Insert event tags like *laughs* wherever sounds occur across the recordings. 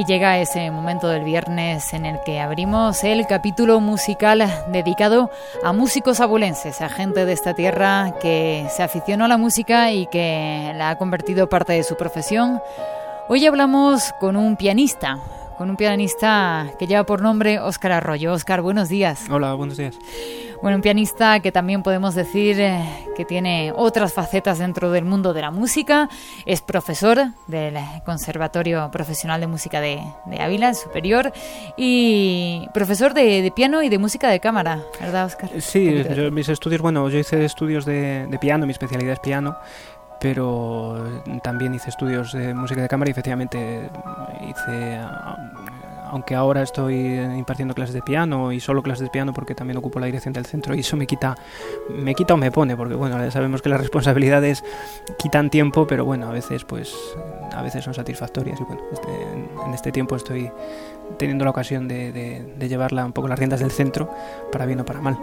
Y llega ese momento del viernes en el que abrimos el capítulo musical dedicado a músicos abulenses, a gente de esta tierra que se aficionó a la música y que la ha convertido parte de su profesión. Hoy hablamos con un pianista, con un pianista que lleva por nombre Óscar Arroyo. Óscar, buenos días. Hola, buenos días. Bueno, un pianista que también podemos decir eh, que tiene otras facetas dentro del mundo de la música. Es profesor del Conservatorio Profesional de Música de, Ávila, superior, y profesor de, piano y de música de cámara, ¿verdad, Oscar? Sí, mis estudios, bueno, yo hice estudios de, de piano, mi especialidad es piano pero también hice estudios de música de cámara y efectivamente hice aunque ahora estoy impartiendo clases de piano y solo clases de piano porque también ocupo la dirección del centro y eso me quita, me quita o me pone, porque bueno, ya sabemos que las *laughs* responsabilidades quitan tiempo, pero bueno, a veces pues a veces son satisfactorias y bueno, este, en este tiempo estoy teniendo la ocasión de, de, llevarla un poco las riendas del centro, para bien o para mal.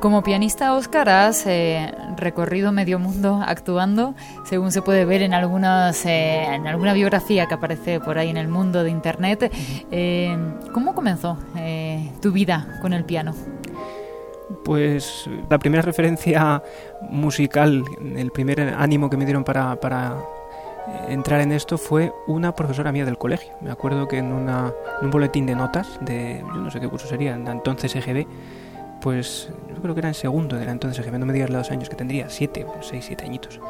Como pianista, Oscar, has eh, recorrido medio mundo actuando, según se puede ver en, algunas, eh, en alguna biografía que aparece por ahí en el mundo de Internet. Eh, ¿Cómo comenzó tu vida con el piano? Pues la primera referencia musical, el primer ánimo que me dieron para, para entrar en esto fue una profesora mía del colegio. Me acuerdo que en, una, un boletín de notas de, yo no sé qué curso sería, en entonces EGB, pues yo creo que era en segundo de la entonces EGB, no me digas los años que tendría, siete, seis, siete añitos.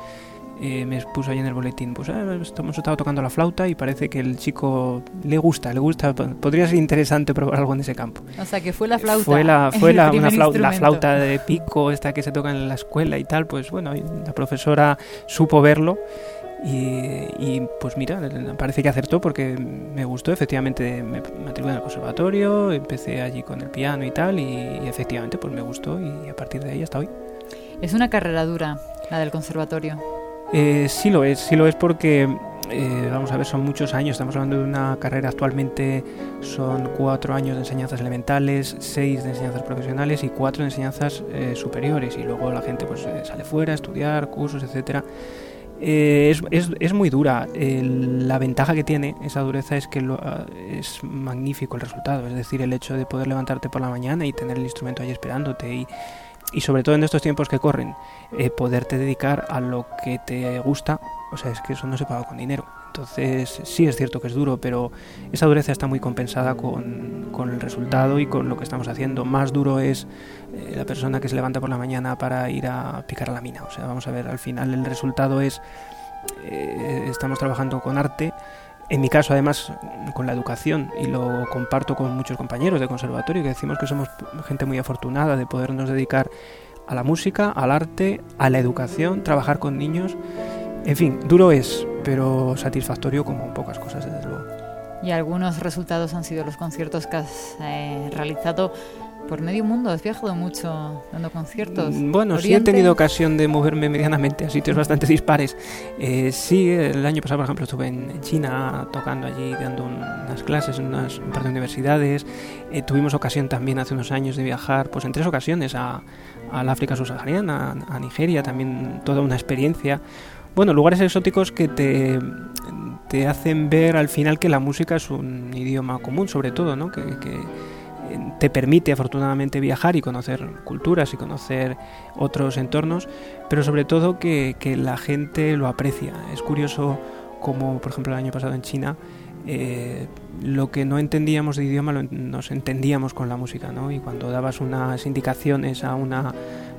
Eh, me puso ahí en el boletín, pues ah, hemos estado tocando la flauta y parece que el chico le gusta, le gusta, podría ser interesante probar algo en ese campo. O sea, que fue la flauta. Fue la, fue *laughs* la, una flauta, la flauta de pico, esta que se toca en la escuela y tal, pues bueno, la profesora supo verlo y, pues mira, parece que acertó porque me gustó, efectivamente me matriculé en el conservatorio, empecé allí con el piano y tal, y, efectivamente pues me gustó y a partir de ahí hasta hoy. ¿Es una carrera dura la del conservatorio? Eh, sí lo es, sí lo es porque, eh, vamos a ver, son muchos años, estamos hablando de una carrera actualmente, son cuatro años de enseñanzas elementales, seis de enseñanzas profesionales y cuatro de enseñanzas eh, superiores, y luego la gente pues sale fuera a estudiar, cursos, etcétera. Eh, es, es, es, muy dura. la ventaja que tiene esa dureza es que lo, ah, es magnífico el resultado. Es decir, el hecho de poder levantarte por la mañana y tener el instrumento ahí esperándote y, y sobre todo en estos tiempos que corren, eh, poderte dedicar a lo que te gusta, o sea, es que eso no se paga con dinero. Entonces, sí es cierto que es duro, pero esa dureza está muy compensada con, con el resultado y con lo que estamos haciendo. Más duro es eh, la persona que se levanta por la mañana para ir a picar a la mina. O sea, vamos a ver, al final el resultado es, eh, estamos trabajando con arte, en mi caso además con la educación y lo comparto con muchos compañeros de conservatorio que decimos que somos gente muy afortunada de podernos dedicar a la música, al arte, a la educación, trabajar con niños. En fin, duro es, pero satisfactorio como pocas cosas desde luego. Y algunos resultados han sido los conciertos que has eh, realizado por medio mundo, has viajado mucho dando conciertos. Mm, bueno, sí he tenido ocasión de moverme medianamente a sitios bastante dispares. Eh, sí, el año pasado, por ejemplo, estuve en China tocando allí, dando unas clases en unas, un par de universidades. Eh, tuvimos ocasión también hace unos años de viajar, pues en tres ocasiones, a, al África subsahariana, a, Nigeria, también toda una experiencia. Bueno, lugares exóticos que te, te hacen ver al final que la música es un idioma común, sobre todo, ¿no? que te permite afortunadamente viajar y conocer culturas y conocer otros entornos, pero sobre todo que, que la gente lo aprecia. Es curioso como, por ejemplo, el año pasado en China, eh, lo que no entendíamos de idioma lo, nos entendíamos con la música, ¿no? Y cuando dabas unas indicaciones a una,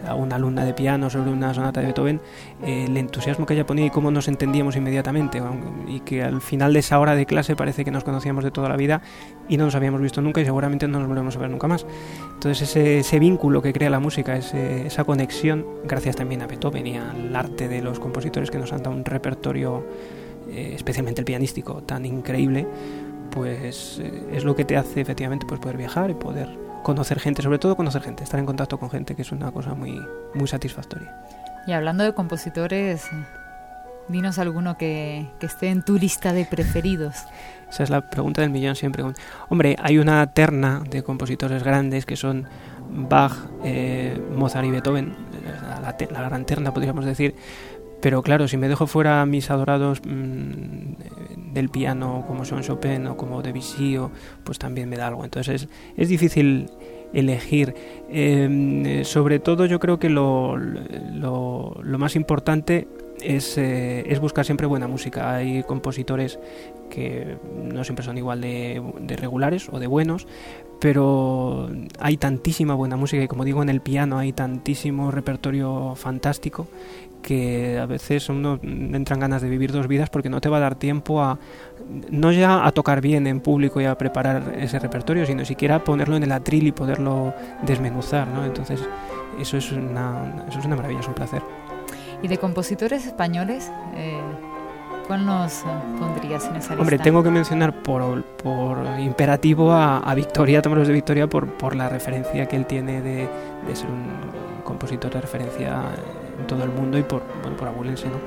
a una alumna de piano sobre una sonata de Beethoven, eh, el entusiasmo que ella ponía y cómo nos entendíamos inmediatamente, y que al final de esa hora de clase parece que nos conocíamos de toda la vida y no nos habíamos visto nunca y seguramente no nos volvemos a ver nunca más. Entonces ese, ese vínculo que crea la música, esa conexión, gracias también a Beethoven y al arte de los compositores que nos han dado un repertorio eh, especialmente el pianístico, tan increíble, pues eh, es lo que te hace efectivamente pues, poder viajar y poder conocer gente, sobre todo conocer gente, estar en contacto con gente, que es una cosa muy, muy satisfactoria. Y hablando de compositores, dinos alguno que, que esté en tu lista de preferidos. *laughs* Esa es la pregunta del millón siempre. Hombre, hay una terna de compositores grandes que son Bach, eh, Mozart y Beethoven, la, la, gran terna podríamos decir, pero claro, si me dejo fuera mis adorados mm, del piano como son Chopin o como Debussy, o, pues también me da algo. Entonces es, difícil elegir. Em, sobre todo yo creo que lo, lo, lo más importante es, eh, es, buscar siempre buena música. Hay compositores que no siempre son igual de, de, regulares o de buenos, pero hay tantísima buena música y como digo en el piano hay tantísimo repertorio fantástico que a veces uno entran ganas de vivir dos vidas porque no te va a dar tiempo a no ya a tocar bien en público y a preparar ese repertorio, sino siquiera ponerlo en el atril y poderlo desmenuzar, ¿no? Entonces eso es una, eso es una maravilla, es un placer. ¿Y de compositores españoles? Eh, ¿Cuál nos pondrías en esa lista? Hombre, tengo que mencionar por, por imperativo a, a Victoria, Tomaros de Victoria, por, por la referencia que él tiene de, de ser un compositor de referencia en todo el mundo y por, bueno, por abuelense, ¿no?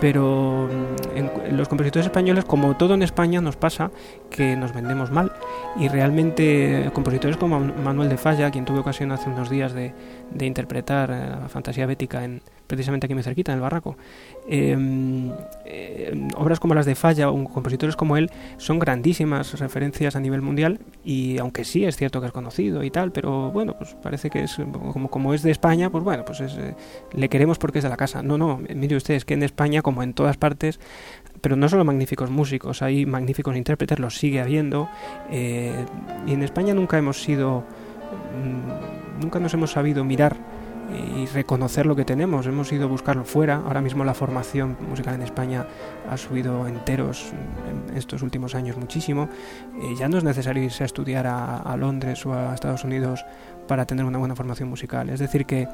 pero mm, en, los compositores españoles, como todo en España, nos pasa que nos vendemos mal y realmente compositores como Manuel de Falla, quien tuve ocasión hace unos días de, de interpretar eh, la fantasía bética en, precisamente aquí muy cerquita, en el Barraco. Em, eh, obras como las de Falla o compositores como él son grandísimas referencias a nivel mundial y aunque sí es cierto que es conocido y tal, pero bueno, pues parece que es como, como es de España, pues bueno, pues es, eh, le queremos porque es de la casa. No, no, mire usted, es que en España, como en todas partes, pero no solo magníficos músicos, hay magníficos intérpretes, los sigue habiendo, eh, y en España nunca hemos sido, mm, nunca nos hemos sabido mirar y reconocer lo que tenemos. Hemos ido a buscarlo fuera. Ahora mismo la formación musical en España ha subido enteros en estos últimos años muchísimo. Eh, ya no es necesario irse a estudiar a, Londres o a Estados Unidos para tener una buena formación musical. Es decir, que,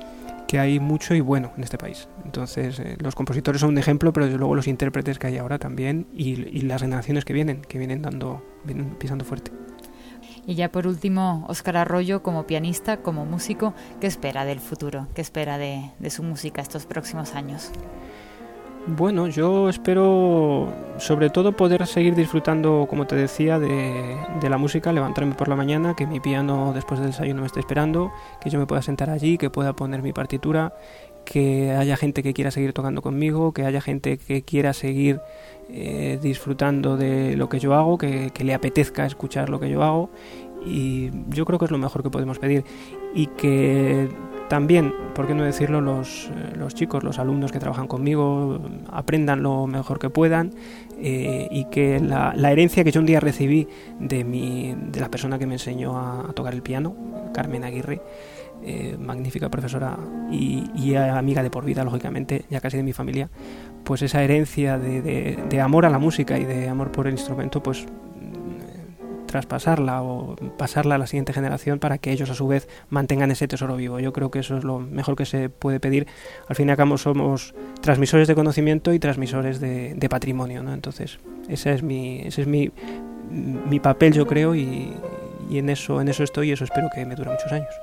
que hay mucho y bueno en este país. Entonces, eh, los compositores son un ejemplo, pero desde luego los intérpretes que hay ahora también y, y las generaciones que vienen, que vienen dando, vienen pisando fuerte. Y ya por último, Óscar Arroyo, como pianista, como músico, ¿qué espera del futuro? ¿Qué espera de, de su música estos próximos años? Bueno, yo espero sobre todo poder seguir disfrutando, como te decía, de, de, la música, levantarme por la mañana, que mi piano después del desayuno me esté esperando, que yo me pueda sentar allí, que pueda poner mi partitura, que haya gente que quiera seguir tocando conmigo, que haya gente que quiera seguir eh, disfrutando de lo que yo hago, que, que, le apetezca escuchar lo que yo hago. Y yo creo que es lo mejor que podemos pedir. Y que también, por qué no decirlo, los, eh, los chicos, los alumnos que trabajan conmigo aprendan lo mejor que puedan eh, y que la, la, herencia que yo un día recibí de, mi, de la persona que me enseñó a, tocar el piano, Carmen Aguirre, eh, magnífica profesora y, y, amiga de por vida, lógicamente, ya casi de mi familia, pues esa herencia de, de, de amor a la música y de amor por el instrumento, pues traspasarla o pasarla a la siguiente generación para que ellos a su vez mantengan ese tesoro vivo. Yo creo que eso es lo mejor que se puede pedir. Al fin y al cabo somos transmisores de conocimiento y transmisores de, de patrimonio, ¿no? Entonces, ese es mi, ese es mi, mi papel, yo creo, y, y en eso, en eso estoy y eso espero que me dure muchos años.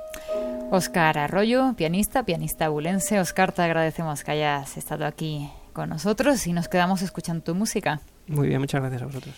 Oscar Arroyo, pianista, pianista abulense. Oscar, te agradecemos que hayas estado aquí con nosotros y nos quedamos escuchando tu música. Muy bien, muchas gracias a vosotros.